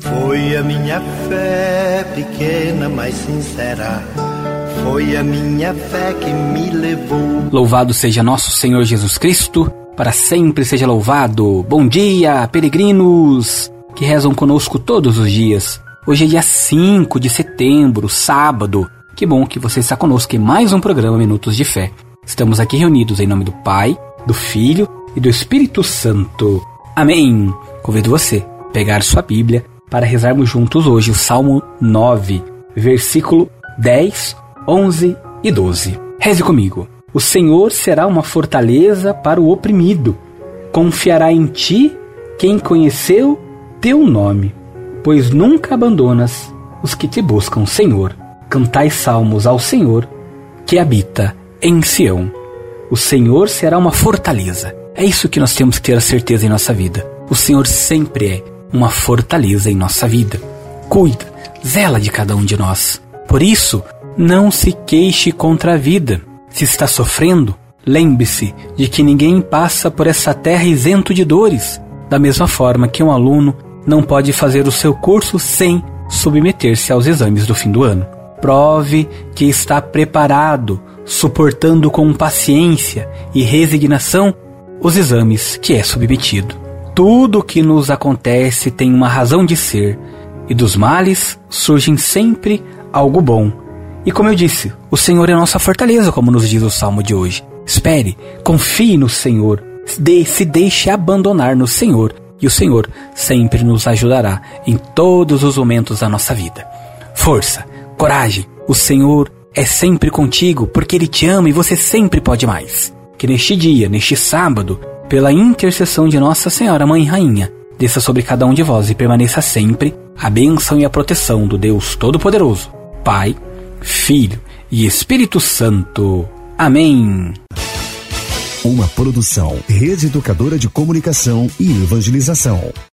Foi a minha fé pequena, mas sincera. Foi a minha fé que me levou. Louvado seja nosso Senhor Jesus Cristo, para sempre seja louvado. Bom dia, peregrinos que rezam conosco todos os dias. Hoje é dia 5 de setembro, sábado. Que bom que você está conosco em mais um programa Minutos de Fé. Estamos aqui reunidos em nome do Pai, do Filho e do Espírito Santo. Amém. Convido você a pegar sua Bíblia para rezarmos juntos hoje o Salmo 9, versículo 10, 11 e 12. Reze comigo. O Senhor será uma fortaleza para o oprimido. Confiará em ti quem conheceu teu nome, pois nunca abandonas os que te buscam, Senhor. Cantai salmos ao Senhor, que habita em Sião. O Senhor será uma fortaleza. É isso que nós temos que ter a certeza em nossa vida. O Senhor sempre é uma fortaleza em nossa vida. Cuida, zela de cada um de nós. Por isso, não se queixe contra a vida. Se está sofrendo, lembre-se de que ninguém passa por essa terra isento de dores, da mesma forma que um aluno não pode fazer o seu curso sem submeter-se aos exames do fim do ano. Prove que está preparado, suportando com paciência e resignação os exames que é submetido. Tudo o que nos acontece tem uma razão de ser, e dos males surgem sempre algo bom. E como eu disse, o Senhor é nossa fortaleza, como nos diz o salmo de hoje. Espere, confie no Senhor, se deixe abandonar no Senhor, e o Senhor sempre nos ajudará em todos os momentos da nossa vida. Força, coragem, o Senhor é sempre contigo porque Ele te ama e você sempre pode mais. Que neste dia, neste sábado, pela intercessão de Nossa Senhora Mãe Rainha, desça sobre cada um de vós e permaneça sempre a bênção e a proteção do Deus Todo-Poderoso, Pai, Filho e Espírito Santo. Amém. Uma produção, Rede Educadora de Comunicação e Evangelização.